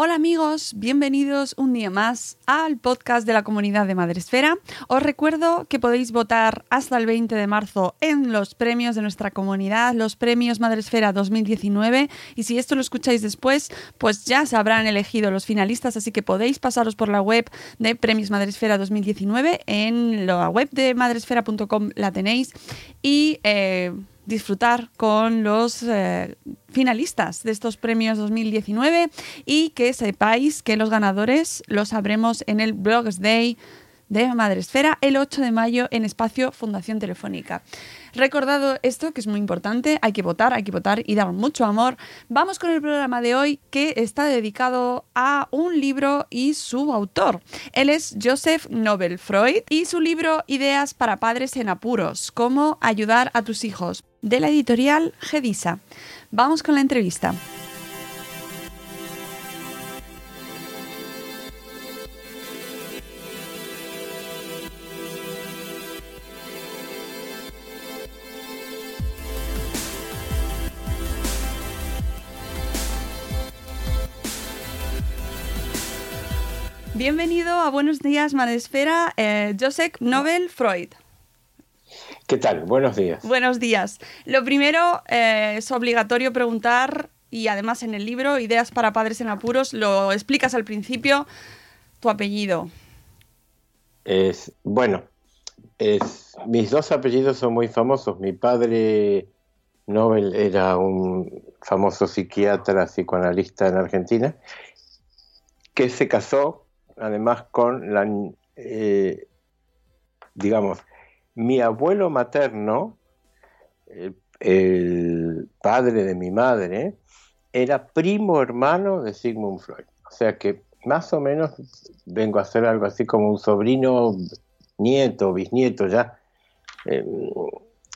Hola amigos, bienvenidos un día más al podcast de la comunidad de Madresfera. Os recuerdo que podéis votar hasta el 20 de marzo en los premios de nuestra comunidad, los premios Madresfera 2019. Y si esto lo escucháis después, pues ya se habrán elegido los finalistas, así que podéis pasaros por la web de Premios Madresfera 2019. En la web de madresfera.com la tenéis. Y. Eh, disfrutar con los eh, finalistas de estos premios 2019 y que sepáis que los ganadores los sabremos en el Blogs Day de Madresfera el 8 de mayo en espacio Fundación Telefónica. Recordado esto, que es muy importante, hay que votar, hay que votar y dar mucho amor. Vamos con el programa de hoy que está dedicado a un libro y su autor. Él es Joseph Nobel Freud y su libro Ideas para padres en apuros, cómo ayudar a tus hijos, de la editorial Gedisa. Vamos con la entrevista. Bienvenido a Buenos Días, Madresfera, eh, Joseph Nobel Freud. ¿Qué tal? Buenos días. Buenos días. Lo primero, eh, es obligatorio preguntar, y además en el libro, Ideas para Padres en Apuros, lo explicas al principio, tu apellido. Es, bueno, es, mis dos apellidos son muy famosos. Mi padre Nobel era un famoso psiquiatra, psicoanalista en Argentina, que se casó además con la, eh, digamos, mi abuelo materno, el, padre de mi madre, era primo hermano de Sigmund Freud. O sea que más o menos vengo a ser algo así como un sobrino, nieto, bisnieto ya. Eh,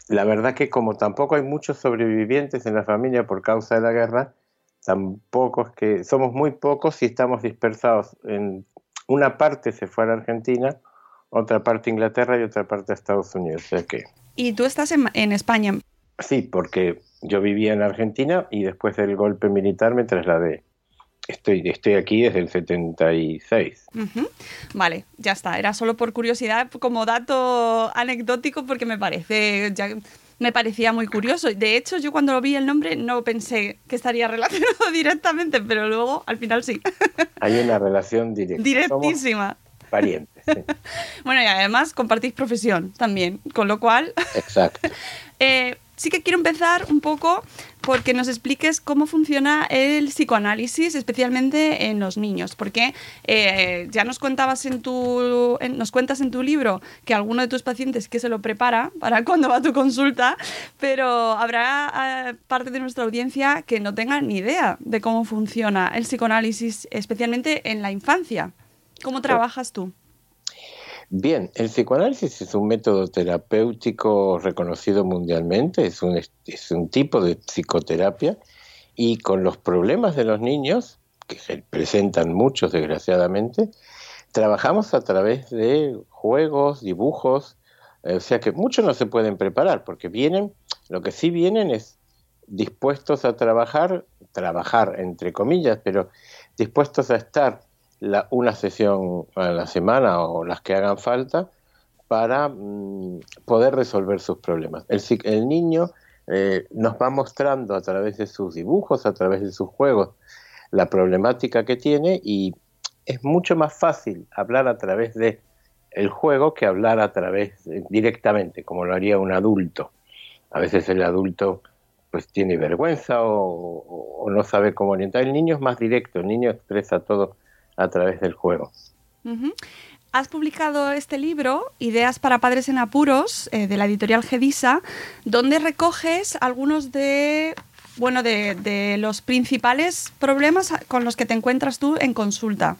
la verdad que como tampoco hay muchos sobrevivientes en la familia por causa de la guerra, tampoco es que somos muy pocos y estamos dispersados en una parte se fue a la Argentina, otra parte Inglaterra y otra parte Estados Unidos. que... ¿Y tú estás en, España? Sí, porque yo vivía en Argentina y después del golpe militar me trasladé. Estoy, estoy aquí desde el 76. Vale, ya está. Era solo por curiosidad, como dato anecdótico, porque me parece, ya, me parecía muy curioso. De hecho, yo cuando lo vi el nombre no pensé que estaría relacionado directamente, pero luego al final sí. Hay una relación directa. Directísima. Parientes. bueno, y además compartís profesión también, con lo cual... Exacto. Eh, sí que quiero empezar un poco porque nos expliques cómo funciona el psicoanálisis, especialmente en los niños, porque eh, ya nos contabas en tu, nos cuentas en tu libro que alguno de tus pacientes que se lo prepara para cuando va a tu consulta, pero habrá eh, parte de nuestra audiencia que no tenga ni idea de cómo funciona el psicoanálisis, especialmente en la infancia. ¿Cómo trabajas tú? Bien, el psicoanálisis es un método terapéutico reconocido mundialmente, es un, es un tipo de psicoterapia y con los problemas de los niños, que se presentan muchos desgraciadamente, trabajamos a través de juegos, dibujos, o sea que muchos no se pueden preparar porque vienen, lo que sí vienen es dispuestos a trabajar, trabajar entre comillas, pero dispuestos a estar una sesión a la semana o las que hagan falta para mm, poder resolver sus problemas. El, niño eh, nos va mostrando a través de sus dibujos, a través de sus juegos, la problemática que tiene y es mucho más fácil hablar a través de el juego que hablar a través directamente, como lo haría un adulto. A veces el adulto pues tiene vergüenza o, o, no sabe cómo orientar. El niño es más directo, el niño expresa todo a través del juego. Has publicado este libro, Ideas para Padres en Apuros, eh, de la editorial Gedisa, donde recoges algunos de bueno, de, los principales problemas con los que te encuentras tú en consulta,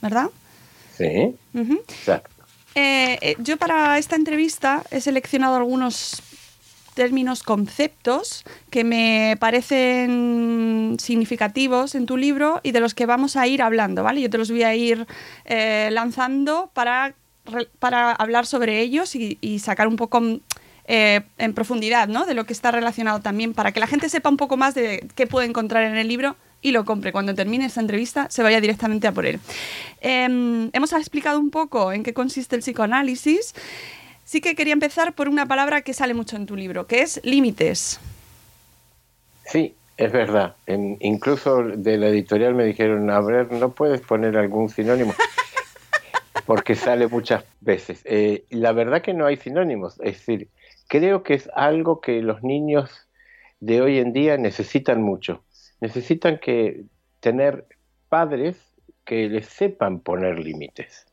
¿verdad? Sí, exacto. Eh, eh, yo para esta entrevista he seleccionado algunos términos, conceptos que me parecen significativos en tu libro y de los que vamos a ir hablando, ¿vale? Yo te los voy a ir eh, lanzando para, para hablar sobre ellos y, sacar un poco eh, en profundidad, ¿no? De lo que está relacionado también, para que la gente sepa un poco más de qué puede encontrar en el libro y lo compre. Cuando termine esta entrevista, se vaya directamente a por él. Em, hemos explicado un poco en qué consiste el psicoanálisis sí que quería empezar por una palabra que sale mucho en tu libro, que es límites. Sí, es verdad. incluso de la editorial me dijeron, a ver, ¿no puedes poner algún sinónimo? Porque sale muchas veces. Eh, la verdad que no hay sinónimos. Es decir, creo que es algo que los niños de hoy en día necesitan mucho. Necesitan que tener padres que les sepan poner límites.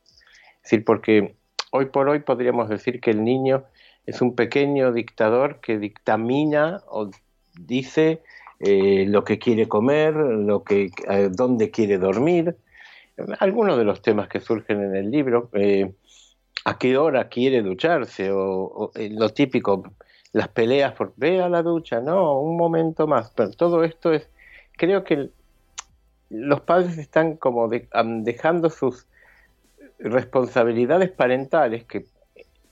Es decir, porque hoy por hoy podríamos decir que el niño es un pequeño dictador que dictamina o dice eh, lo que quiere comer, lo que, eh, dónde quiere dormir. Algunos de los temas que surgen en el libro, eh, a qué hora quiere ducharse, o, lo típico, las peleas por ve a la ducha, no, un momento más. Pero todo esto es, creo que los padres están como dejando sus responsabilidades parentales que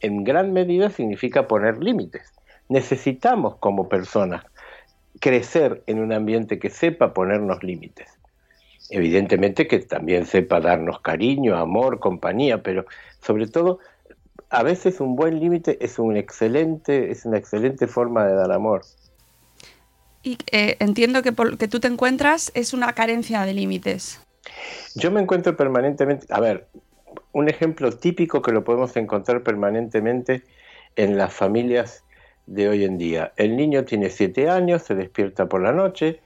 en gran medida significa poner límites. Necesitamos como personas crecer en un ambiente que sepa ponernos límites. Evidentemente que también sepa darnos cariño, amor, compañía, pero sobre todo a veces un buen límite es un excelente es una excelente forma de dar amor. Y eh, entiendo que por que tú te encuentras es una carencia de límites. Yo me encuentro permanentemente, a ver, un ejemplo típico que lo podemos encontrar permanentemente en las familias de hoy en día. El niño tiene siete años, se despierta por la noche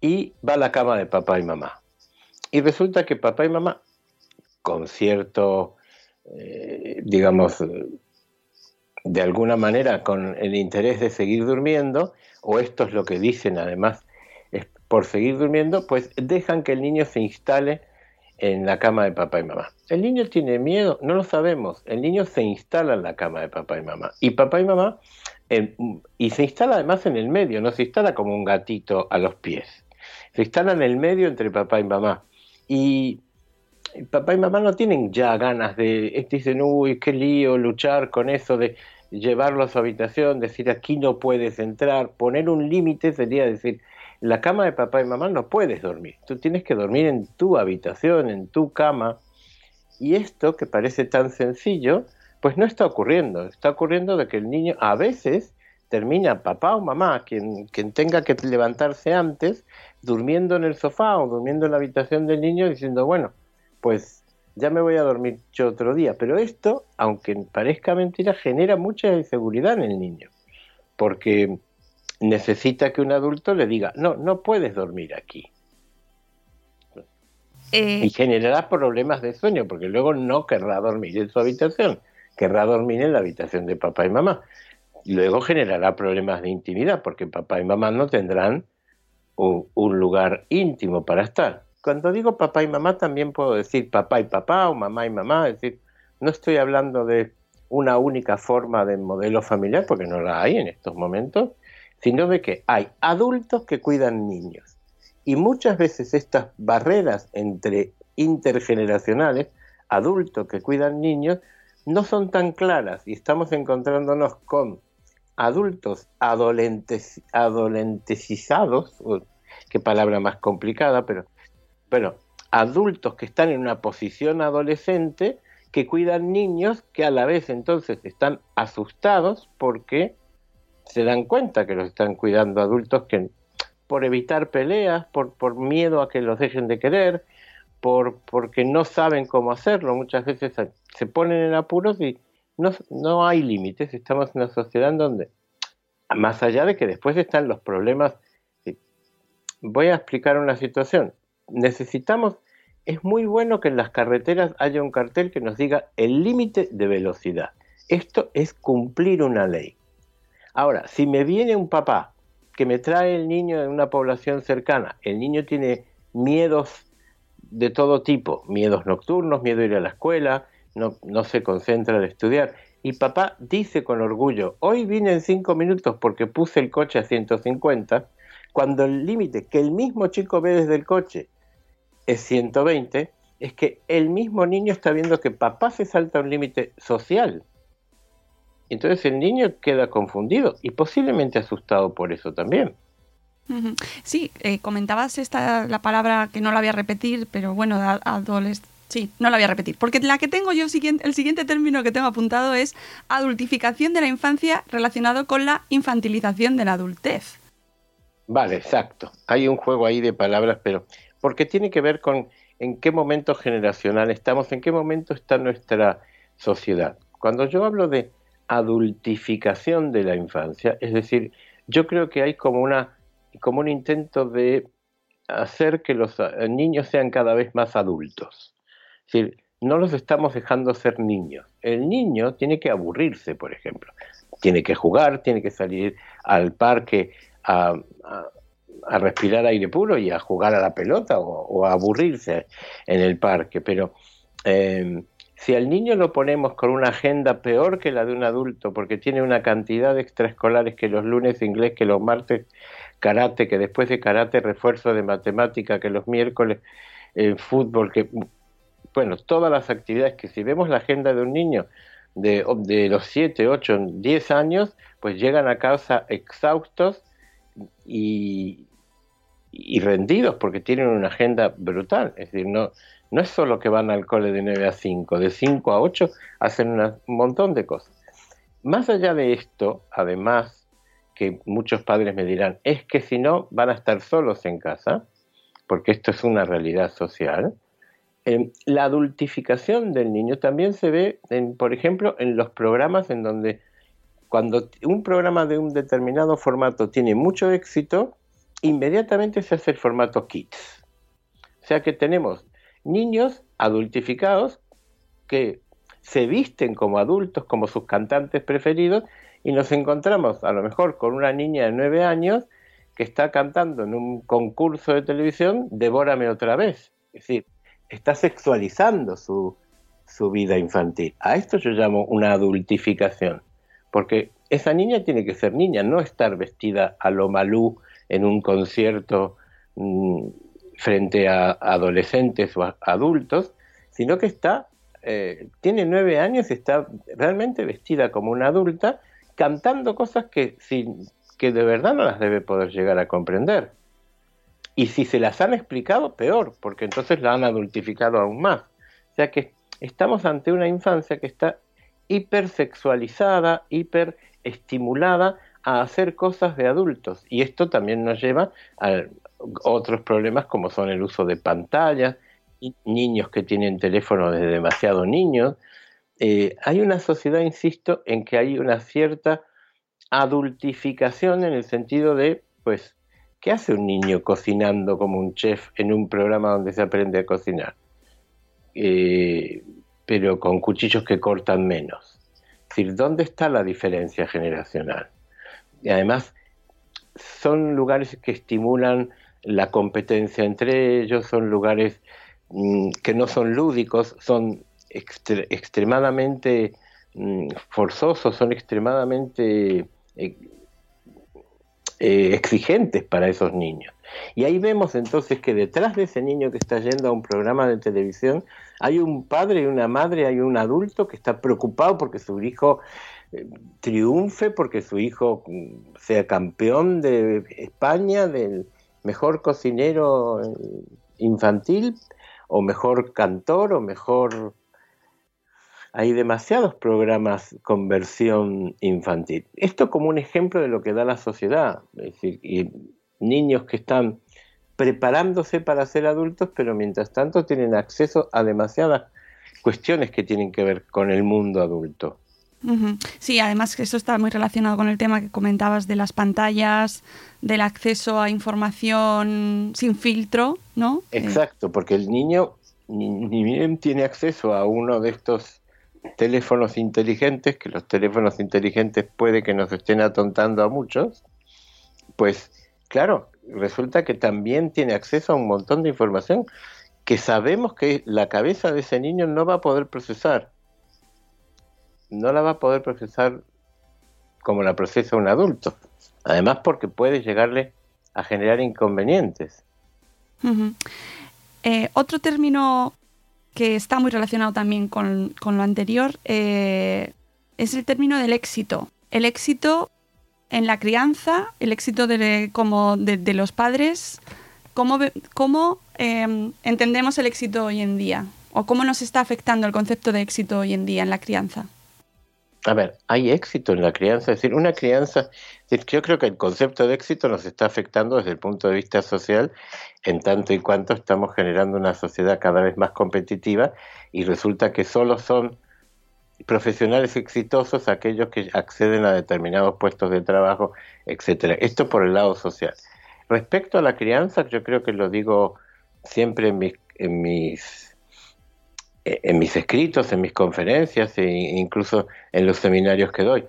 y va a la cama de papá y mamá. Y resulta que papá y mamá, con cierto, eh, digamos, de alguna manera con el interés de seguir durmiendo, o esto es lo que dicen además, es por seguir durmiendo, pues dejan que el niño se instale en la cama de papá y mamá. ¿El niño tiene miedo? No lo sabemos. El niño se instala en la cama de papá y mamá. Y papá y mamá, y se instala además en el medio, no se instala como un gatito a los pies. Se instala en el medio entre papá y mamá. Y papá y mamá no tienen ya ganas de, dicen, uy, qué lío luchar con eso de llevarlo a su habitación, decir aquí no puedes entrar, poner un límite sería decir, la cama de papá y mamá no puedes dormir. Tú tienes que dormir en tu habitación, en tu cama. Y esto, que parece tan sencillo, pues no está ocurriendo. Está ocurriendo de que el niño a veces termina papá o mamá, quien, quien tenga que levantarse antes, durmiendo en el sofá o durmiendo en la habitación del niño diciendo, bueno, pues ya me voy a dormir yo otro día. Pero esto, aunque parezca mentira, genera mucha inseguridad en el niño. Porque necesita que un adulto le diga, no, no puedes dormir aquí. Eh, Y generará problemas de sueño, porque luego no querrá dormir en su habitación, querrá dormir en la habitación de papá y mamá. Luego generará problemas de intimidad, porque papá y mamá no tendrán un, un lugar íntimo para estar. Cuando digo papá y mamá, también puedo decir papá y papá o mamá y mamá, es decir, no estoy hablando de una única forma de modelo familiar, porque no la hay en estos momentos, sino de que hay adultos que cuidan niños. Y muchas veces estas barreras entre intergeneracionales, adultos que cuidan niños, no son tan claras y estamos encontrándonos con adultos adolentes, adolentecizados, o- qué palabra más complicada, pero bueno, adultos que están en una posición adolescente que cuidan niños que a la vez entonces están asustados porque se dan cuenta que los están cuidando adultos que por evitar peleas, por, por miedo a que los dejen de querer, por porque no saben cómo hacerlo, muchas veces se- ponen en apuros y no, no hay límites, estamos en una sociedad en donde, más allá de que después están los problemas, sí. voy a explicar una situación, necesitamos, es muy bueno que en las carreteras haya un cartel que nos diga el límite de velocidad, esto es cumplir una ley. Ahora, si me viene un papá que me trae el niño de una población cercana, el niño tiene miedos de todo tipo, miedos nocturnos, miedo a ir a la escuela, no, no se concentra en estudiar. Y papá dice con orgullo, hoy vine en cinco minutos porque puse el coche a 150, cuando el límite que el mismo chico ve desde el coche es 120, es que el mismo niño está viendo que papá se salta un límite social. Entonces el niño queda confundido y posiblemente asustado por eso también. Sí, eh, comentabas esta la palabra que no la voy a repetir, pero bueno, a- adoles- Sí, no la voy a repetir, porque la que tengo yo, siguiente, el siguiente término que tengo apuntado es adultificación de la infancia relacionado con la infantilización de la adultez. Vale, exacto. Hay un juego ahí de palabras, pero porque tiene que ver con en qué momento generacional estamos, en qué momento está nuestra sociedad. Cuando yo hablo de adultificación de la infancia, es decir, yo creo que hay como una como un intento de hacer que los eh, niños sean cada vez más adultos. Es decir, no los estamos dejando ser niños. El niño tiene que aburrirse, por ejemplo. Tiene que jugar, tiene que salir al parque a, a- respirar aire puro y a jugar a la pelota o, o a aburrirse en el parque. Pero eh, si al niño lo ponemos con una agenda peor que la de un adulto, porque tiene una cantidad de extraescolares que los lunes inglés, que los martes karate, que después de karate refuerzo de matemática, que los miércoles eh, fútbol, que bueno, todas las actividades que si vemos la agenda de un niño de, de los 7, 8, 10 años, pues llegan a casa exhaustos y, y rendidos porque tienen una agenda brutal. Es decir, no, no es solo que van al cole de 9 a 5, de 5 a 8 hacen un montón de cosas. Más allá de esto, además, que muchos padres me dirán, es que si no van a estar solos en casa, porque esto es una realidad social, eh, la adultificación del niño también se ve, por ejemplo, en los programas en donde cuando un programa de un determinado formato tiene mucho éxito, inmediatamente se hace el formato kids. O sea que tenemos niños adultificados que se visten como adultos, como sus cantantes preferidos, y nos encontramos a lo mejor con una niña de nueve años que está cantando en un concurso de televisión, Devórame otra vez. Es decir, está sexualizando su, su vida infantil. A esto yo llamo una adultificación, porque esa niña tiene que ser niña, no estar vestida a lo malú en un concierto mm, frente a adolescentes o adultos, sino que está, eh, tiene nueve años y está realmente vestida como una adulta, cantando cosas que, sin- que de verdad no las debe poder llegar a comprender. Y si se las han explicado, peor, porque entonces la han adultificado aún más. O sea que estamos ante una infancia que está hipersexualizada, hiperestimulada a hacer cosas de adultos. Y esto también nos lleva a otros problemas como son el uso de pantallas, niños que tienen teléfono desde demasiado niños. Eh, hay una sociedad, insisto, en que hay una cierta adultificación en el sentido de, pues, ¿qué hace un niño cocinando como un chef en un programa donde se aprende a cocinar? Eh, pero con cuchillos que cortan menos. Es decir, ¿dónde está la diferencia generacional? Y además, son lugares que estimulan la competencia entre ellos, son lugares mm, que no son lúdicos, son extremadamente mm, forzosos, son extremadamente eh, eh, exigentes para esos niños. Y ahí vemos entonces que detrás de ese niño que está yendo a un programa de televisión hay un padre y una madre, hay un adulto que está preocupado porque su hijo triunfe, porque su hijo sea campeón de España, del mejor cocinero infantil, o mejor cantor, o mejor hay demasiados programas con versión infantil. Esto como un ejemplo de lo que da la sociedad, es decir, y niños que están preparándose para ser adultos, pero mientras tanto tienen acceso a demasiadas cuestiones que tienen que ver con el mundo adulto. Sí, además eso está muy relacionado con el tema que comentabas de las pantallas, del acceso a información sin filtro, ¿no? Exacto, porque el niño ni bien tiene acceso a uno de estos teléfonos inteligentes, que los teléfonos inteligentes puede que nos estén atontando a muchos, pues claro, resulta que también tiene acceso a un montón de información que sabemos que la cabeza de ese niño no va a poder procesar. No la va a poder procesar como la procesa un adulto. Además porque puede llegarle a generar inconvenientes. Eh, otro término que está muy relacionado también con, lo anterior, eh, es el término del éxito. El éxito en la crianza, el éxito de, como de, los padres, ¿cómo, cómo em, entendemos el éxito hoy en día? ¿O cómo nos está afectando el concepto de éxito hoy en día en la crianza? A ver, hay éxito en la crianza, es decir, una crianza, yo creo que el concepto de éxito nos está afectando desde el punto de vista social, en tanto y cuanto estamos generando una sociedad cada vez más competitiva y resulta que solo son profesionales exitosos aquellos que acceden a determinados puestos de trabajo, etcétera. Esto por el lado social. Respecto a la crianza, yo creo que lo digo siempre en mis, en mis en mis escritos, en mis conferencias e incluso en los seminarios que doy.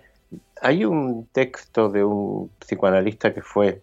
Hay un texto de un psicoanalista que fue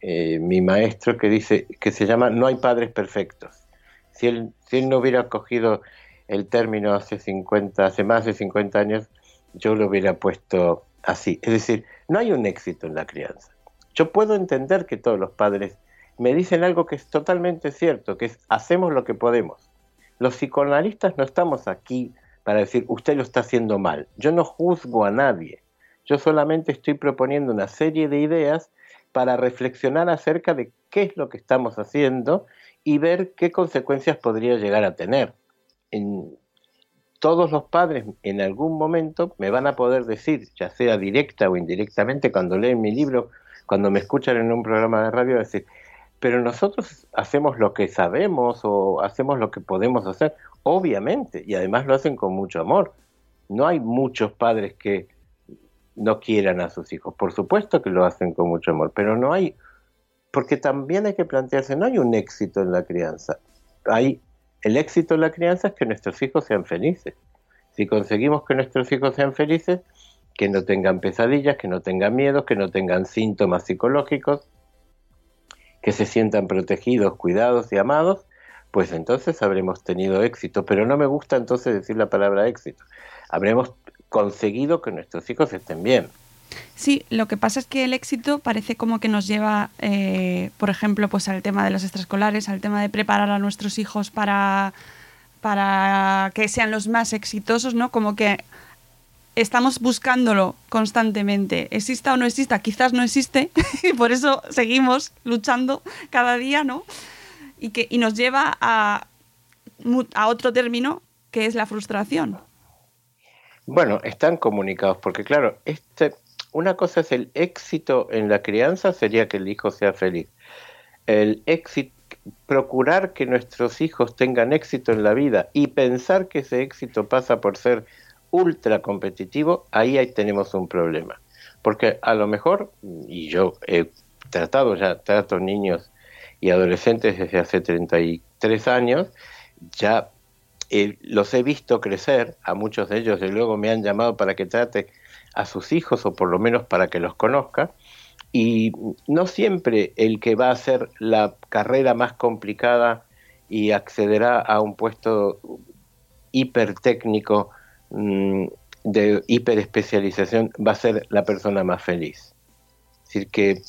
eh, mi maestro que dice que se llama No hay padres perfectos. Si él, si él no hubiera cogido el término hace 50, hace más de 50 años, yo lo hubiera puesto así. Es decir, no hay un éxito en la crianza. Yo puedo entender que todos los padres me dicen algo que es totalmente cierto, que es hacemos lo que podemos. Los psicoanalistas no estamos aquí para decir usted lo está haciendo mal. Yo no juzgo a nadie. Yo solamente estoy proponiendo una serie de ideas para reflexionar acerca de qué es lo que estamos haciendo y ver qué consecuencias podría llegar a tener. En, todos los padres en algún momento me van a poder decir, ya sea directa o indirectamente, cuando leen mi libro, cuando me escuchan en un programa de radio, decir, pero nosotros hacemos lo que sabemos o hacemos lo que podemos hacer, obviamente, y además lo hacen con mucho amor. No hay muchos padres que no quieran a sus hijos, por supuesto que lo hacen con mucho amor, pero no hay, porque también hay que plantearse, no hay un éxito en la crianza, hay el éxito en la crianza es que nuestros hijos sean felices. Si conseguimos que nuestros hijos sean felices, que no tengan pesadillas, que no tengan miedos, que no tengan síntomas psicológicos, que se sientan protegidos, cuidados y amados, pues entonces habremos tenido éxito. Pero no me gusta entonces decir la palabra éxito. Habremos conseguido que nuestros hijos estén bien. Sí, lo que pasa es que el éxito parece como que nos lleva, eh, por ejemplo, pues al tema de los extraescolares, al tema de preparar a nuestros hijos para, para que sean los más exitosos, ¿no? Como que estamos buscándolo constantemente, exista o no exista, quizás no existe, y por eso seguimos luchando cada día, ¿no? Y, que, y nos lleva a, a otro término que es la frustración. Bueno, están comunicados, porque claro, este, una cosa es el éxito en la crianza, sería que el hijo sea feliz. El éxito, procurar que nuestros hijos tengan éxito en la vida y pensar que ese éxito pasa por ser ultra competitivo, ahí, ahí tenemos un problema. porque a lo mejor, y yo he tratado ya, trato niños y adolescentes desde hace 33 años, ya eh, los he visto crecer, a muchos de ellos y luego me han llamado para que trate a sus hijos o por lo menos para que los conozca, y no siempre el que va a hacer la carrera más complicada y accederá a un puesto hipertécnico de hiperespecialización va a ser la persona más feliz. Es decir, que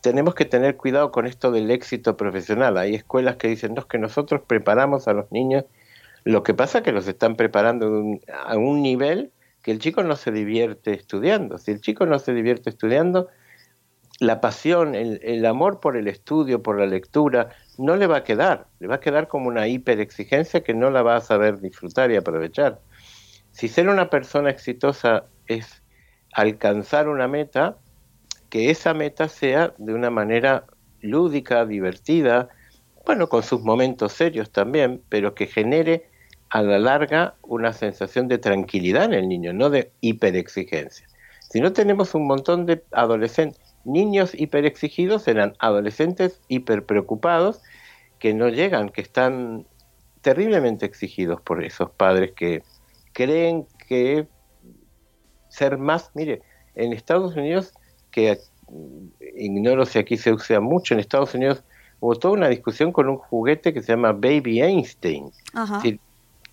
tenemos que tener cuidado con esto del éxito profesional. Hay escuelas que dicen, no, es que nosotros preparamos a los niños, lo que pasa es que los están preparando a un nivel que el chico no se divierte estudiando. Si el chico no se divierte estudiando, la pasión, el, amor por el estudio, por la lectura, no le va a quedar, le va a quedar como una hiperexigencia que no la va a saber disfrutar y aprovechar. Si ser una persona exitosa es alcanzar una meta, que esa meta sea de una manera lúdica, divertida, bueno, con sus momentos serios también, pero que genere a la larga una sensación de tranquilidad en el niño, no de hiperexigencia. Si no tenemos un montón de adolescentes, niños hiperexigidos serán adolescentes hiperpreocupados que no llegan, que están terriblemente exigidos por esos padres que creen que ser más, mire, en Estados Unidos, que ignoro si aquí se usa mucho, en Estados Unidos hubo toda una discusión con un juguete que se llama Baby Einstein.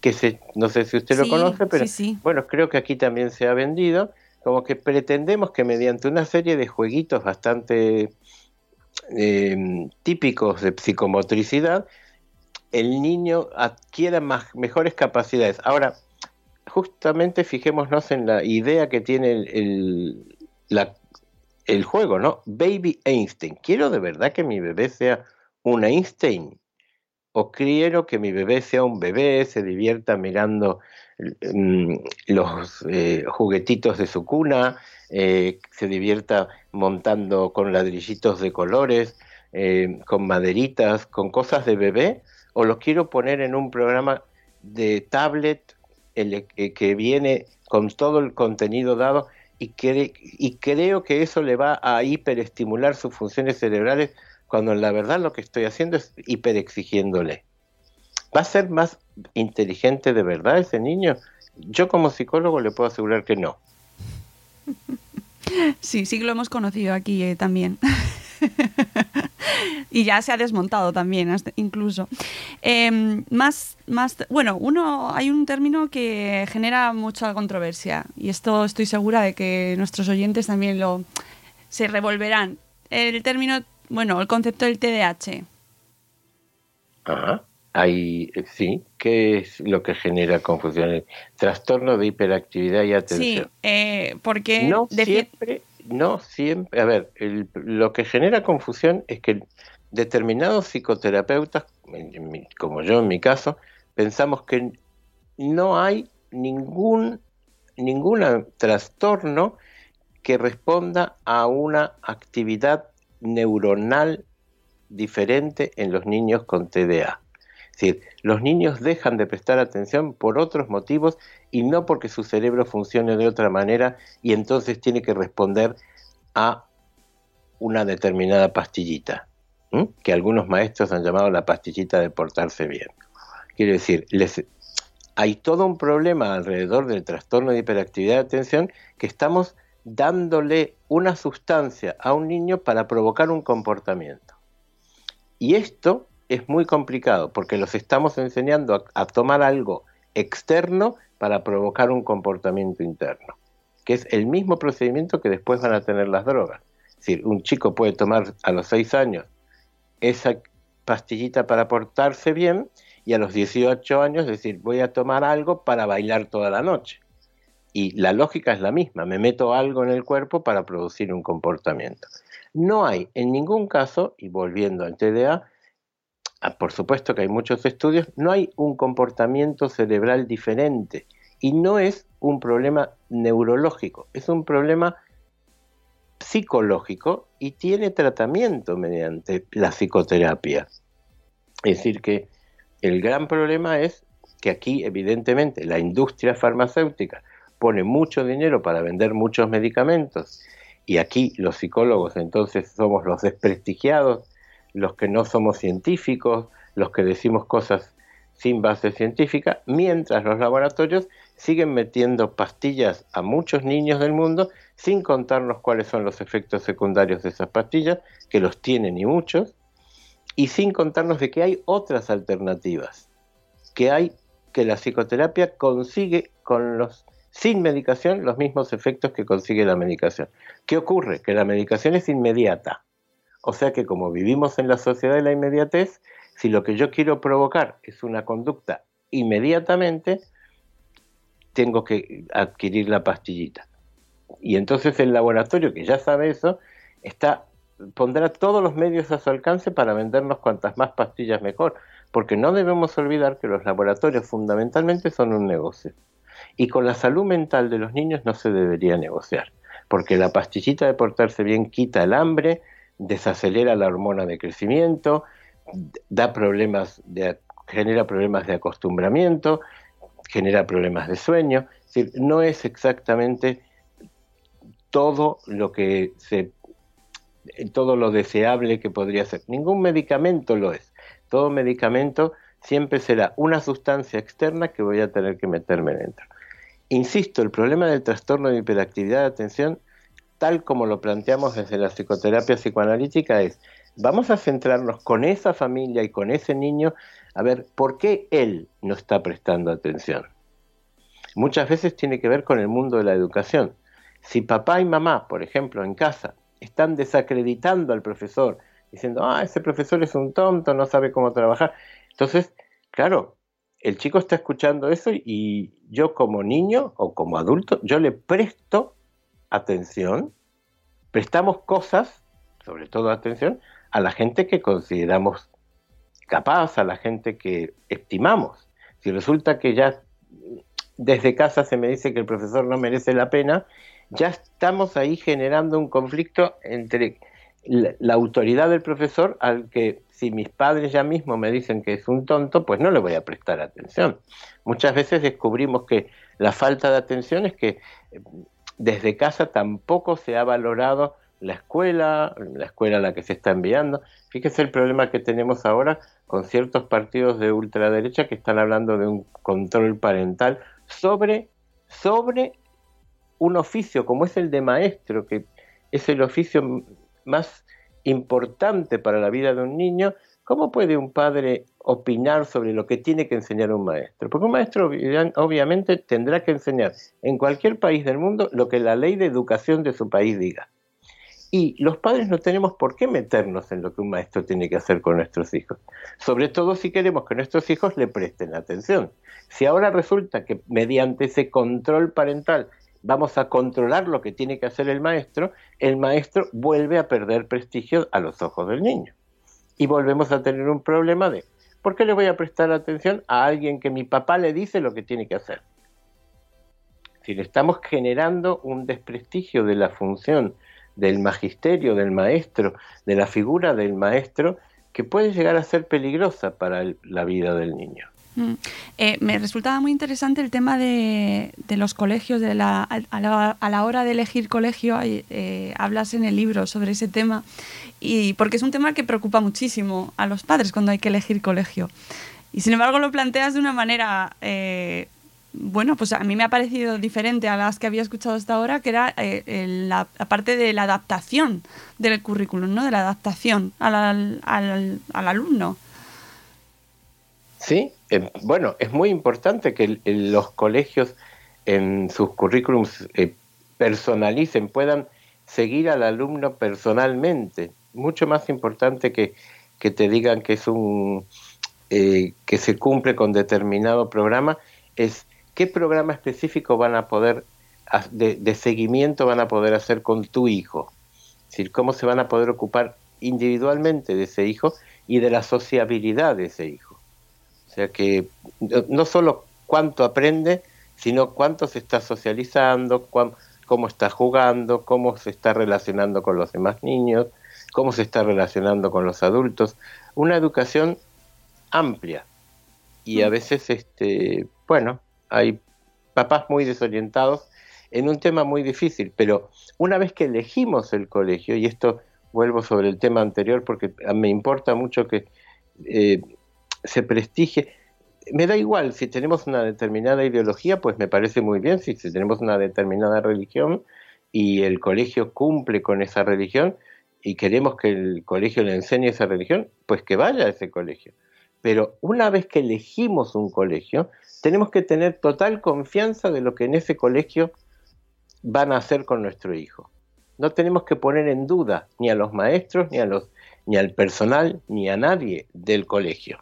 que se, no sé si usted lo conoce, pero bueno, creo que aquí también se ha vendido como que pretendemos que mediante una serie de jueguitos bastante em, típicos de psicomotricidad, el niño adquiera más, mejores capacidades. Ahora, justamente fijémonos en la idea que tiene el, el juego, ¿no? Baby Einstein. ¿Quiero de verdad que mi bebé sea un Einstein? ¿O quiero que mi bebé sea un bebé, se divierta mirando Mm, los eh, juguetitos de su cuna, eh, se divierta montando con ladrillitos de colores, eh, con maderitas, con cosas de bebé, o los quiero poner en un programa de tablet que viene con todo el contenido dado y, y creo que eso le va a hiperestimular sus funciones cerebrales cuando en la verdad lo que estoy haciendo es hiperexigiéndole. ¿Va a ser más inteligente de verdad ese niño? Yo como psicólogo le puedo asegurar que no. Sí, sí que lo hemos conocido aquí eh, también. y ya se ha desmontado también, incluso. Em, más, más, bueno, uno, hay un término que genera mucha controversia y esto estoy segura de que nuestros oyentes también lo se revolverán. El término, bueno, el concepto del TDAH. Ajá. Hay, sí, ¿qué es lo que genera confusión? trastorno de hiperactividad y atención. Sí, eh, porque... No siempre, no siempre, a ver, lo que genera confusión es que determinados psicoterapeutas, como yo en mi caso, pensamos que no hay ningún ningún trastorno que responda a una actividad neuronal diferente en los niños con TDA. Decir, los niños dejan de prestar atención por otros motivos y no porque su cerebro funcione de otra manera y entonces tiene que responder a una determinada pastillita, que algunos maestros han llamado la pastillita de portarse bien. Quiero decir, hay todo un problema alrededor del trastorno de hiperactividad de atención que estamos dándole una sustancia a un niño para provocar un comportamiento. Y esto es muy complicado porque los estamos enseñando a, tomar algo externo para provocar un comportamiento interno, que es el mismo procedimiento que después van a tener las drogas. Es decir, un chico puede tomar a los 6 años esa pastillita para portarse bien y a los 18 años decir, voy a tomar algo para bailar toda la noche. Y la lógica es la misma, me meto algo en el cuerpo para producir un comportamiento. No hay en ningún caso, y volviendo al TDA, por supuesto que hay muchos estudios, no hay un comportamiento cerebral diferente y no es un problema neurológico, es un problema psicológico y tiene tratamiento mediante la psicoterapia. Es decir, que el gran problema es que aquí evidentemente la industria farmacéutica pone mucho dinero para vender muchos medicamentos y aquí los psicólogos entonces somos los desprestigiados, los que no somos científicos, los que decimos cosas sin base científica, mientras los laboratorios siguen metiendo pastillas a muchos niños del mundo sin contarnos cuáles son los efectos secundarios de esas pastillas, que los tienen y muchos, y sin contarnos de que hay otras alternativas, que hay que la psicoterapia consigue con los sin medicación los mismos efectos que consigue la medicación. ¿Qué ocurre? Que la medicación es inmediata. O sea que como vivimos en la sociedad de la inmediatez, si lo que yo quiero provocar es una conducta inmediatamente, tengo que adquirir la pastillita. Y entonces el laboratorio, que ya sabe eso, está, pondrá todos los medios a su alcance para vendernos cuantas más pastillas mejor, porque no debemos olvidar que los laboratorios fundamentalmente son un negocio. Y con la salud mental de los niños no se debería negociar, porque la pastillita de portarse bien quita el hambre, desacelera la hormona de crecimiento, da problemas de, genera problemas de acostumbramiento, genera problemas de sueño. No es exactamente todo lo que se todo lo deseable que podría ser. Ningún medicamento lo es. Todo medicamento siempre será una sustancia externa que voy a tener que meterme dentro. Insisto, el problema del trastorno de hiperactividad de atención, tal como lo planteamos desde la psicoterapia psicoanalítica, es, vamos a centrarnos con esa familia y con ese niño a ver por qué él no está prestando atención. Muchas veces tiene que ver con el mundo de la educación. Si papá y mamá, por ejemplo, en casa, están desacreditando al profesor, diciendo, ah, ese profesor es un tonto, no sabe cómo trabajar. Entonces, claro, el chico está escuchando eso y yo como niño o como adulto, yo le presto atención, prestamos cosas, sobre todo atención, a la gente que consideramos capaz, a la gente que estimamos. Si resulta que ya desde casa se me dice que el profesor no merece la pena, ya estamos ahí generando un conflicto entre la, autoridad del profesor al que si mis padres ya mismo me dicen que es un tonto, pues no le voy a prestar atención. Muchas veces descubrimos que la falta de atención es que desde casa tampoco se ha valorado la escuela, la escuela a la que se está enviando. Fíjese el problema que tenemos ahora con ciertos partidos de ultraderecha que están hablando de un control parental sobre, sobre un oficio como es el de maestro, que es el oficio más importante para la vida de un niño, ¿cómo puede un padre opinar sobre lo que tiene que enseñar un maestro? Porque un maestro obviamente tendrá que enseñar en cualquier país del mundo lo que la ley de educación de su país diga. Y los padres no tenemos por qué meternos en lo que un maestro tiene que hacer con nuestros hijos, sobre todo si queremos que nuestros hijos le presten atención. Si ahora resulta que mediante ese control parental vamos a controlar lo que tiene que hacer el maestro, el maestro vuelve a perder prestigio a los ojos del niño. Y volvemos a tener un problema de, ¿por qué le voy a prestar atención a alguien que mi papá le dice lo que tiene que hacer? Si le estamos generando un desprestigio de la función del magisterio, del maestro, de la figura del maestro, que puede llegar a ser peligrosa para la vida del niño. Mm. Eh, me resultaba muy interesante el tema de, los colegios, de la, a, la, hora de elegir colegio, eh, hablas en el libro sobre ese tema, y porque es un tema que preocupa muchísimo a los padres cuando hay que elegir colegio. Y sin embargo lo planteas de una manera, eh, bueno, pues a mí me ha parecido diferente a las que había escuchado hasta ahora, que era la, parte de la adaptación del currículum, ¿no? de la adaptación al, al, al alumno. Sí, eh, bueno, es muy importante que los colegios en sus currículums eh, personalicen, puedan seguir al alumno personalmente. Mucho más importante que, que te digan que es un eh, que se cumple con determinado programa, es qué programa específico van a poder de, de seguimiento van a poder hacer con tu hijo. Es decir, cómo se van a poder ocupar individualmente de ese hijo y de la sociabilidad de ese hijo. O sea que no solo cuánto aprende, sino cuánto se está socializando, cómo está jugando, cómo se está relacionando con los demás niños, cómo se está relacionando con los adultos. Una educación amplia. Y a mm. veces, este, bueno, hay papás muy desorientados en un tema muy difícil, pero una vez que elegimos el colegio, y esto vuelvo sobre el tema anterior porque me importa mucho que eh, se prestigie, me da igual, si tenemos una determinada ideología, pues me parece muy bien, si, tenemos una determinada religión y el colegio cumple con esa religión y queremos que el colegio le enseñe esa religión, pues que vaya a ese colegio. Pero una vez que elegimos un colegio, tenemos que tener total confianza de lo que en ese colegio van a hacer con nuestro hijo. No tenemos que poner en duda ni a los maestros, ni a los, ni al personal, ni a nadie del colegio.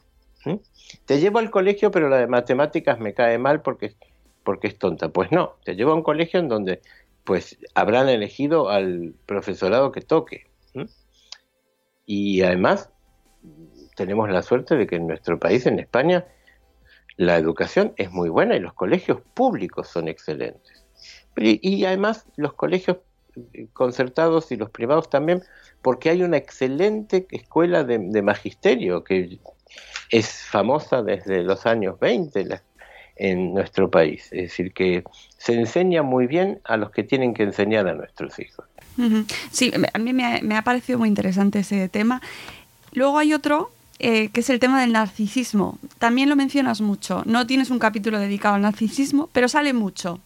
Te llevo al colegio, pero la de matemáticas me cae mal porque, porque es tonta. Pues no, te llevo a un colegio en donde pues habrán elegido al profesorado que toque. Y además tenemos la suerte de que en nuestro país, en España, la educación es muy buena y los colegios públicos son excelentes. Y, además los colegios eh, concertados y los privados también, porque hay una excelente escuela de, magisterio que es famosa desde los años 20 en nuestro país. Es decir, que se enseña muy bien a los que tienen que enseñar a nuestros hijos. Sí, a mí me me ha parecido muy interesante ese tema. Luego hay otro eh, que es el tema del narcisismo. También lo mencionas mucho. No tienes un capítulo dedicado al narcisismo, pero sale mucho.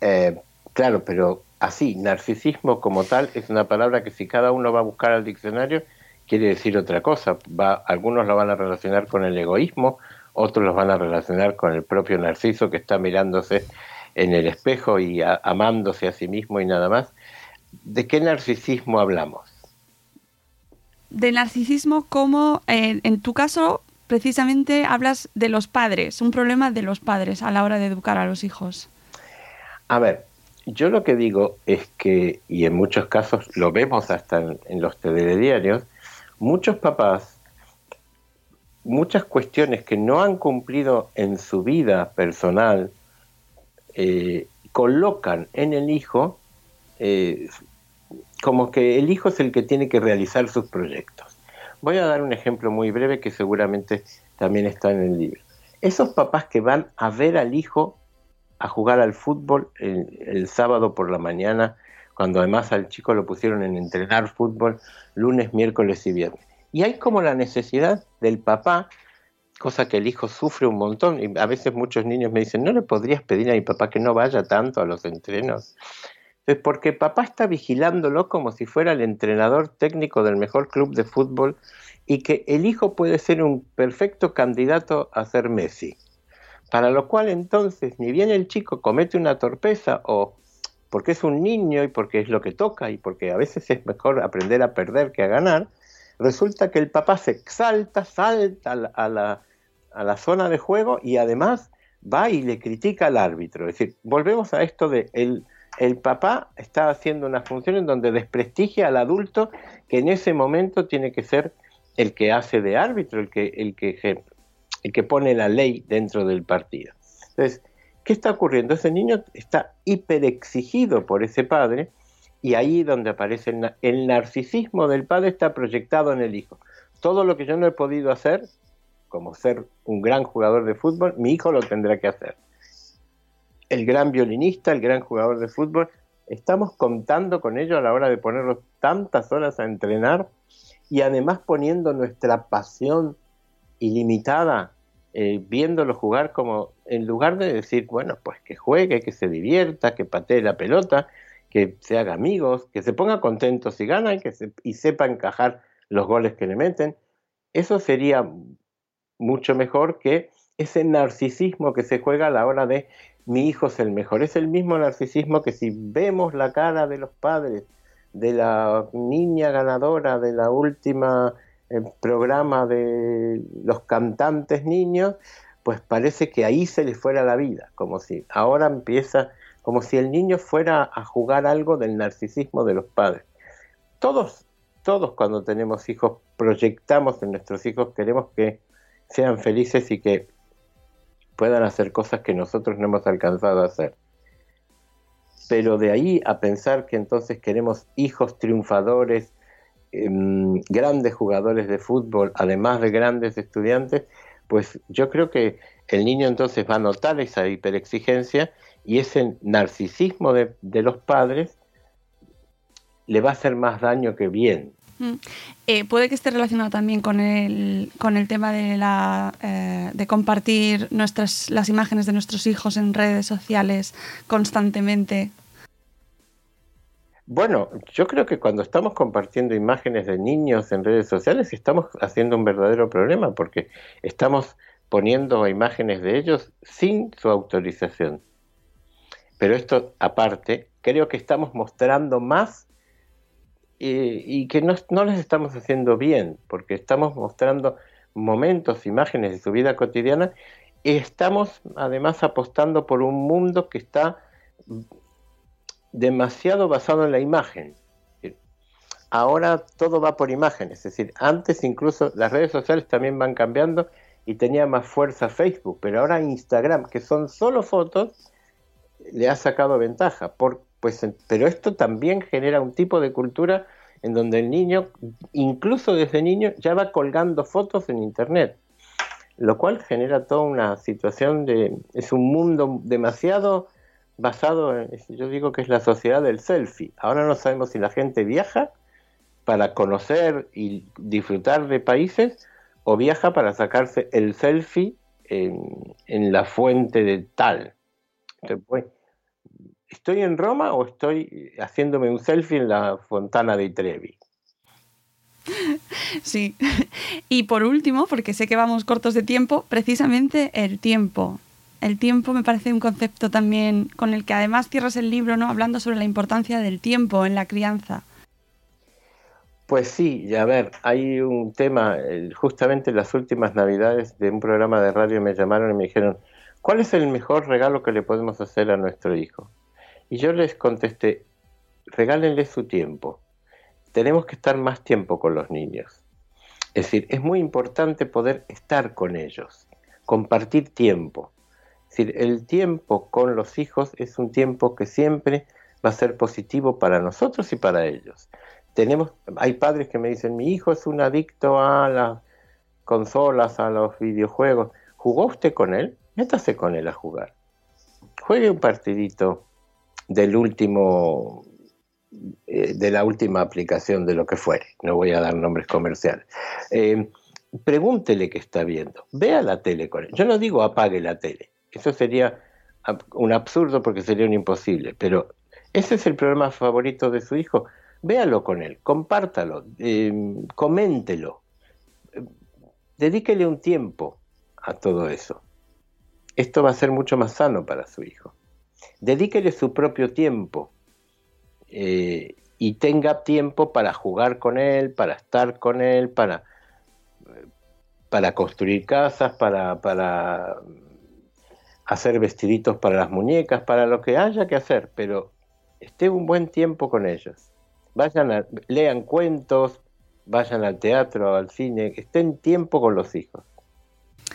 Eh, claro, pero así, narcisismo como tal es una palabra que si cada uno va a buscar al diccionario, quiere decir otra cosa. Va, algunos lo van a relacionar con el egoísmo, otros los van a relacionar con el propio narciso que está mirándose en el espejo y amándose a sí mismo y nada más. ¿De qué narcisismo hablamos? de narcisismo como eh, en tu caso precisamente hablas de los padres, un problema de los padres a la hora de educar a los hijos. A ver, yo lo que digo es que, y en muchos casos lo vemos hasta en, los telediarios, muchos papás, muchas cuestiones que no han cumplido en su vida personal, eh, colocan en el hijo eh, como que el hijo es el que tiene que realizar sus proyectos. Voy a dar un ejemplo muy breve que seguramente también está en el libro. Esos papás que van a ver al hijo a jugar al fútbol el, sábado por la mañana, cuando además al chico lo pusieron en entrenar fútbol lunes, miércoles y viernes. Y hay como la necesidad del papá, cosa que el hijo sufre un montón, y a veces muchos niños me dicen, ¿no le podrías pedir a mi papá que no vaya tanto a los entrenos? Es porque papá está vigilándolo como si fuera el entrenador técnico del mejor club de fútbol y que el hijo puede ser un perfecto candidato a ser Messi. Para lo cual entonces, ni bien el chico comete una torpeza o porque es un niño y porque es lo que toca y porque a veces es mejor aprender a perder que a ganar, resulta que el papá se exalta, salta a la, a la zona de juego y además va y le critica al árbitro. Es decir, volvemos a esto de el el papá está haciendo una función en donde desprestigia al adulto que en ese momento tiene que ser el que hace de árbitro, el que, el que, el que pone la ley dentro del partido. Entonces, ¿qué está ocurriendo? Ese niño está hiperexigido por ese padre y ahí donde aparece el, narcisismo del padre está proyectado en el hijo. Todo lo que yo no he podido hacer, como ser un gran jugador de fútbol, mi hijo lo tendrá que hacer el gran violinista, el gran jugador de fútbol, estamos contando con ello a la hora de ponerlos tantas horas a entrenar y además poniendo nuestra pasión ilimitada, eh, viéndolo jugar como, en lugar de decir, bueno, pues que juegue, que se divierta, que patee la pelota, que se haga amigos, que se ponga contento si gana y, que y sepa encajar los goles que le meten, eso sería mucho mejor que ese narcisismo que se juega a la hora de mi hijo es el mejor. Es el mismo narcisismo que si vemos la cara de los padres, de la niña ganadora de la última eh, programa de los cantantes niños, pues parece que ahí se le fuera la vida, como si ahora empieza, como si el niño fuera a jugar algo del narcisismo de los padres. Todos, todos cuando tenemos hijos proyectamos en nuestros hijos, queremos que sean felices y que puedan hacer cosas que nosotros no hemos alcanzado a hacer. Pero de ahí a pensar que entonces queremos hijos triunfadores, em, grandes jugadores de fútbol, además de grandes estudiantes, pues yo creo que el niño entonces va a notar esa hiperexigencia Y ese narcisismo de, los padres le va a hacer más daño que bien. Mm. Eh, puede que esté relacionado también con el, con el tema de, la, eh, de compartir nuestras, las imágenes de nuestros hijos en redes sociales constantemente. Bueno, yo creo que cuando estamos compartiendo imágenes de niños en redes sociales estamos haciendo un verdadero problema porque estamos poniendo imágenes de ellos sin su autorización. Pero esto aparte, creo que estamos mostrando más y, que no, no les estamos haciendo bien, porque estamos mostrando momentos, imágenes de su vida cotidiana y estamos además apostando por un mundo que está demasiado basado en la imagen. Ahora todo va por imagen, es decir, antes incluso las redes sociales también van cambiando y tenía más fuerza Facebook, pero ahora Instagram, que son solo fotos, le ha sacado ventaja. Por, pues, pero esto también genera un tipo de cultura en donde el niño, incluso desde niño, ya va colgando fotos en Internet, lo cual genera toda una situación de, es un mundo demasiado basado en, yo digo que es la sociedad del selfie. Ahora no sabemos si la gente viaja para conocer y disfrutar de países o viaja para sacarse el selfie en, la fuente de tal. ¿Estoy en Roma o estoy haciéndome un selfie en la fontana de Trevi? Sí. Y por último, porque sé que vamos cortos de tiempo, precisamente el tiempo el tiempo me parece un concepto también con el que además cierras el libro, ¿no? Hablando sobre la importancia del tiempo en la crianza. Pues sí, a ver, hay un tema, eh, justamente en las últimas navidades de un programa de radio me llamaron y me dijeron, ¿cuál es el mejor regalo que le podemos hacer a nuestro hijo? Y yo les contesté, regálenle su tiempo. Tenemos que estar más tiempo con los niños. Es decir, es muy importante poder estar con ellos, compartir tiempo decir, el tiempo con los hijos es un tiempo que siempre va a ser positivo para nosotros y para ellos. Tenemos, hay padres que me dicen, mi hijo es un adicto a las consolas, a los videojuegos. ¿Jugó usted con él? Métase con él a jugar. Juegue un partidito del último, eh, de la última aplicación de lo que fuere. No voy a dar nombres comerciales. Eh, pregúntele qué está viendo. Vea la tele con él. Yo no digo apague la tele. Eso sería un absurdo porque sería un imposible, pero ese es el programa favorito de su hijo. Véalo con él, compártalo, eh, coméntelo, dedíquele un tiempo a todo eso. Esto va a ser mucho más sano para su hijo. Dedíquele su propio tiempo eh, y tenga tiempo para jugar con él, para estar con él, para, para construir casas, para, para hacer vestiditos para las muñecas, para lo que haya que hacer, pero esté un buen tiempo con ellos. Vayan a, lean cuentos, vayan al teatro, al cine, estén tiempo con los hijos.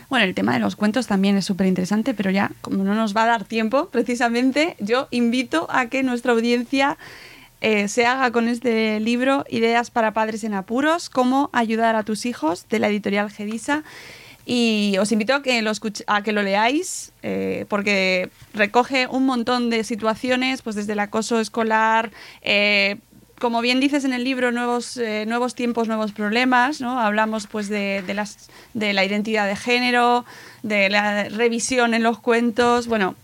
Bueno, el tema de los cuentos también es súper interesante, pero ya, como no nos va a dar tiempo, precisamente yo invito a que nuestra audiencia eh, se haga con este libro Ideas para Padres en Apuros, cómo ayudar a tus hijos, de la editorial Gedisa. Y os invito a que lo, a que lo leáis, eh, porque recoge un montón de situaciones, pues desde el acoso escolar, eh, como bien dices en el libro, nuevos, eh, nuevos tiempos, nuevos problemas, ¿no? Hablamos pues de, las, de la identidad de género, de la revisión en los cuentos. Bueno,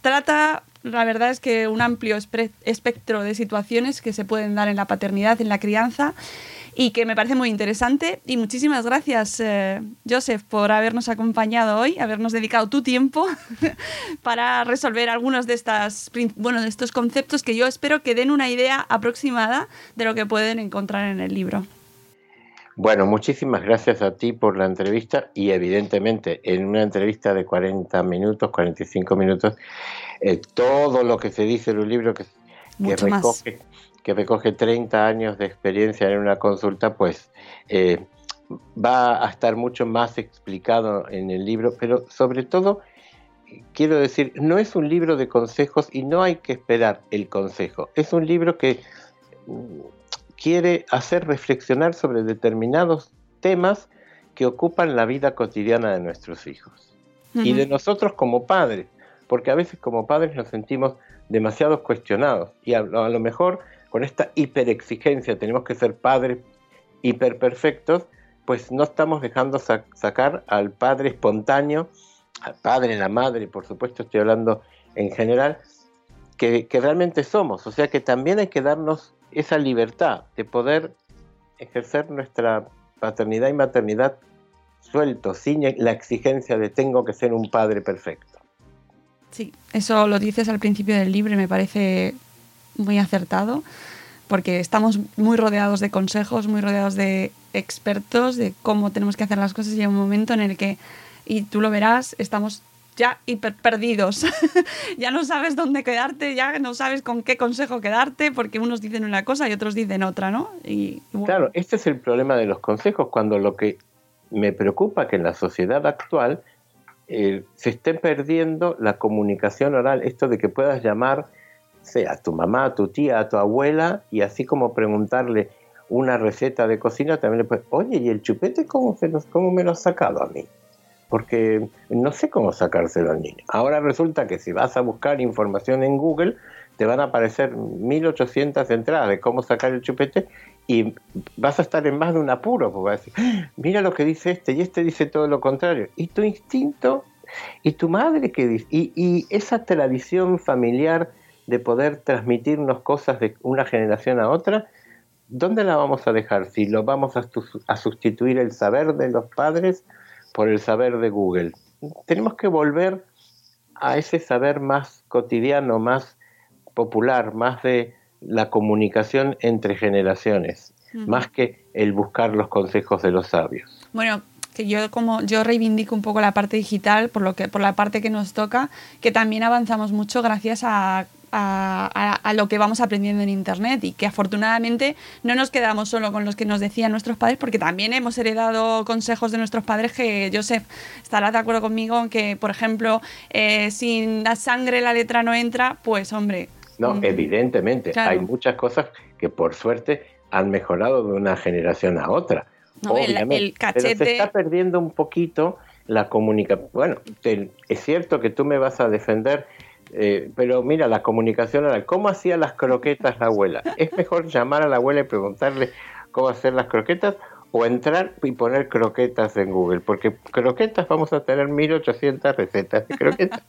trata, la verdad es que un amplio espectro de situaciones que se pueden dar en la paternidad, en la crianza y que me parece muy interesante. Y muchísimas gracias, eh, Joseph, por habernos acompañado hoy, habernos dedicado tu tiempo para resolver algunos de, estas, bueno, de estos conceptos que yo espero que den una idea aproximada de lo que pueden encontrar en el libro. Bueno, muchísimas gracias a ti por la entrevista y evidentemente en una entrevista de 40 minutos, 45 minutos, eh, todo lo que se dice en un libro que, que recoge que recoge 30 años de experiencia en una consulta, pues eh, va a estar mucho más explicado en el libro, pero sobre todo, quiero decir, no es un libro de consejos y no hay que esperar el consejo, es un libro que mm, quiere hacer reflexionar sobre determinados temas que ocupan la vida cotidiana de nuestros hijos. Y de nosotros como padres, porque a veces como padres nos sentimos demasiado cuestionados y a, lo mejor con esta hiperexigencia tenemos que ser padres hiperperfectos, pues no estamos dejando sacar al padre espontáneo, al padre, la madre, por supuesto estoy hablando en general, que, realmente somos. O sea que también hay que darnos esa libertad de poder ejercer nuestra paternidad y maternidad suelto, sin la exigencia de tengo que ser un padre perfecto. Sí, eso lo dices al principio del libro me parece muy acertado, porque estamos muy rodeados de consejos, muy rodeados de expertos de cómo tenemos que hacer las cosas y hay un momento en el que, y tú lo verás, estamos ya hiper perdidos. ya no sabes dónde quedarte, ya no sabes con qué consejo quedarte, porque unos dicen una cosa y otros dicen otra, ¿no? Y, Claro, este es el problema de los consejos, cuando lo que me preocupa que en la sociedad actual eh, se esté perdiendo la comunicación oral, esto de que puedas llamar sea tu mamá, tu tía, tu abuela, y así como preguntarle una receta de cocina, también le puedes, oye, ¿y el chupete cómo, cómo me lo has sacado a mí? Porque no sé cómo sacárselo al niño. Ahora resulta que si vas a buscar información en Google, te van a aparecer 1800 entradas de cómo sacar el chupete y vas a estar en más de un apuro, porque vas a decir, ¡Ah! mira lo que dice este y este dice todo lo contrario. Y tu instinto, y tu madre que y, esa tradición familiar de poder transmitirnos cosas de una generación a otra, ¿dónde la vamos a dejar? Si lo vamos a, sustituir el saber de los padres por el saber de Google. Tenemos que volver a ese saber más cotidiano, más popular, más de la comunicación entre generaciones, más que el buscar los consejos de los sabios. Bueno, que yo como yo reivindico un poco la parte digital por lo que por la parte que nos toca, que también avanzamos mucho gracias a a, lo que vamos aprendiendo en Internet y que afortunadamente no nos quedamos solo con los que nos decían nuestros padres porque también hemos heredado consejos de nuestros padres que Joseph estará de acuerdo conmigo en que, por ejemplo, eh, sin la sangre la letra no entra, pues hombre, no, mm. evidentemente, hay muchas cosas que por suerte han mejorado de una generación a otra. obviamente. Pero se está perdiendo un poquito la comunicación. Bueno, es cierto que tú me vas a defender, eh, pero mira, la comunicación oral. ¿Cómo hacía las croquetas la abuela? ¿Es mejor llamar a la abuela y preguntarle cómo hacer las croquetas o entrar y poner croquetas en Google, porque croquetas vamos a tener 1800 recetas de croquetas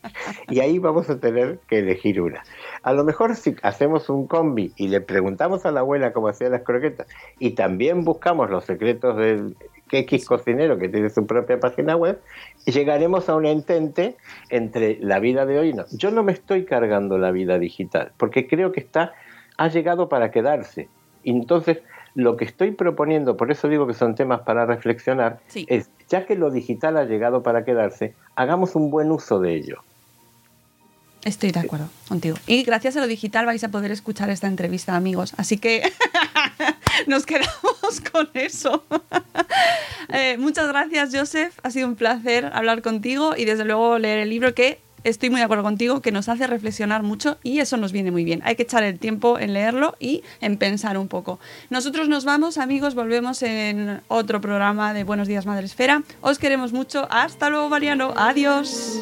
y ahí vamos a tener que elegir una. A lo mejor si hacemos un combi y le preguntamos a la abuela cómo hacía las croquetas y también buscamos los secretos del X cocinero que tiene su propia página web, llegaremos a un entente entre la vida de hoy y no. Yo no me estoy cargando la vida digital, porque creo que está ha llegado para quedarse. Entonces, lo que estoy proponiendo, por eso digo que son temas para reflexionar, es, ya que lo digital ha llegado para quedarse, hagamos un buen uso de ello. Estoy de acuerdo contigo. Y gracias a lo digital vais a poder escuchar esta entrevista, amigos. Así que nos quedamos con eso. Eh, muchas gracias, Joseph. Ha sido un placer hablar contigo y desde luego leer el libro que estoy muy de acuerdo contigo, que nos hace reflexionar mucho y eso nos viene muy bien. Hay que echar el tiempo en leerlo y en pensar un poco. Nosotros nos vamos, amigos, volvemos en otro programa de Buenos Días Madre Esfera. Os queremos mucho. Hasta luego, Mariano. Adiós.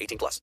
18 plus.